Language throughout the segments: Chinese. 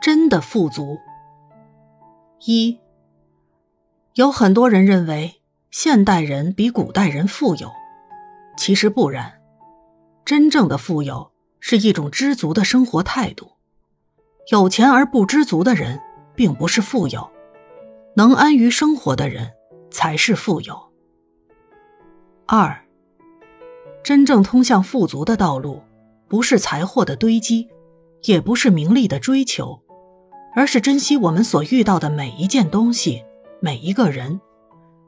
真的富足。一，有很多人认为现代人比古代人富有，其实不然。真正的富有是一种知足的生活态度。有钱而不知足的人，并不是富有；能安于生活的人，才是富有。二，真正通向富足的道路，不是财货的堆积，也不是名利的追求，而是珍惜我们所遇到的每一件东西、每一个人，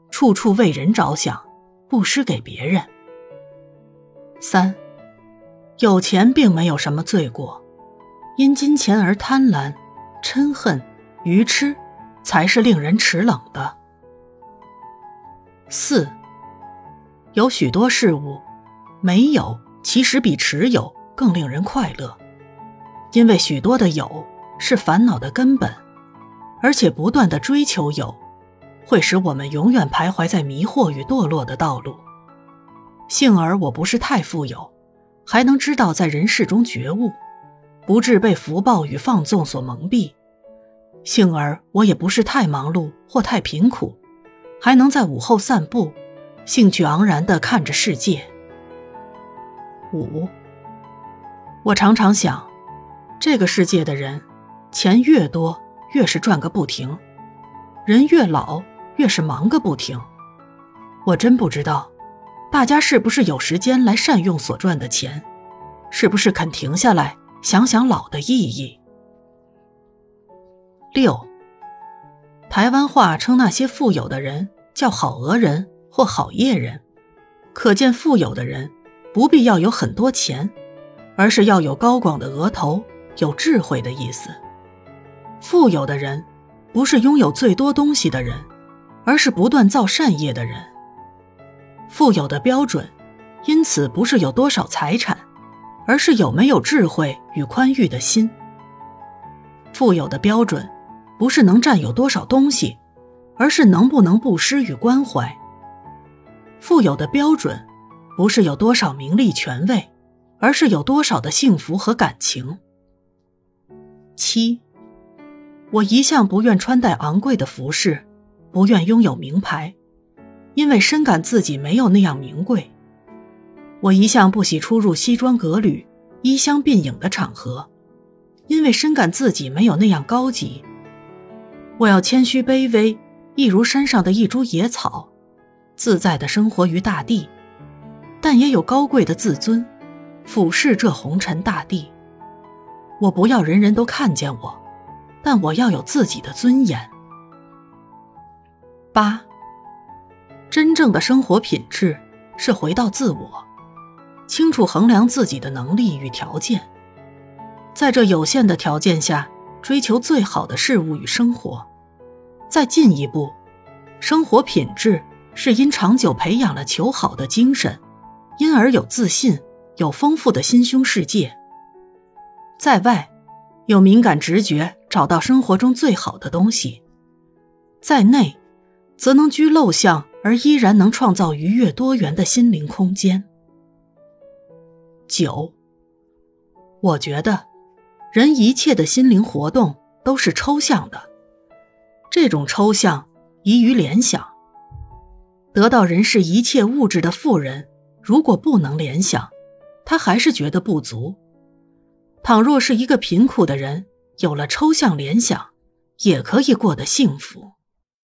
处处为人着想，不施给别人。三，有钱并没有什么罪过。因金钱而贪婪、嗔恨、愚痴，才是令人齿冷的。四，有许多事物，没有其实比持有更令人快乐，因为许多的有是烦恼的根本，而且不断的追求有，会使我们永远徘徊在迷惑与堕落的道路。幸而我不是太富有，还能知道在人世中觉悟。不致被福报与放纵所蒙蔽，幸而我也不是太忙碌或太贫苦，还能在午后散步，兴趣盎然地看着世界。五，我常常想，这个世界的人，钱越多越是赚个不停，人越老越是忙个不停。我真不知道，大家是不是有时间来善用所赚的钱，是不是肯停下来？想想老的意义。六，台湾话称那些富有的人叫好额人或好业人，可见富有的人不必要有很多钱，而是要有高广的额头、有智慧的意思。富有的人不是拥有最多东西的人，而是不断造善业的人。富有的标准，因此不是有多少财产。而是有没有智慧与宽裕的心。富有的标准，不是能占有多少东西，而是能不能布施与关怀。富有的标准，不是有多少名利权位，而是有多少的幸福和感情。七，我一向不愿穿戴昂贵的服饰，不愿拥有名牌，因为深感自己没有那样名贵。我一向不喜出入西装革履、衣香鬓影的场合，因为深感自己没有那样高级。我要谦虚卑微，一如山上的一株野草，自在的生活于大地，但也有高贵的自尊，俯视这红尘大地。我不要人人都看见我，但我要有自己的尊严。八，真正的生活品质是回到自我。清楚衡量自己的能力与条件，在这有限的条件下追求最好的事物与生活。再进一步，生活品质是因长久培养了求好的精神，因而有自信，有丰富的心胸世界。在外，有敏感直觉，找到生活中最好的东西；在内，则能居陋巷而依然能创造愉悦多元的心灵空间。九，我觉得，人一切的心灵活动都是抽象的，这种抽象宜于联想。得到人世一切物质的富人，如果不能联想，他还是觉得不足；倘若是一个贫苦的人，有了抽象联想，也可以过得幸福。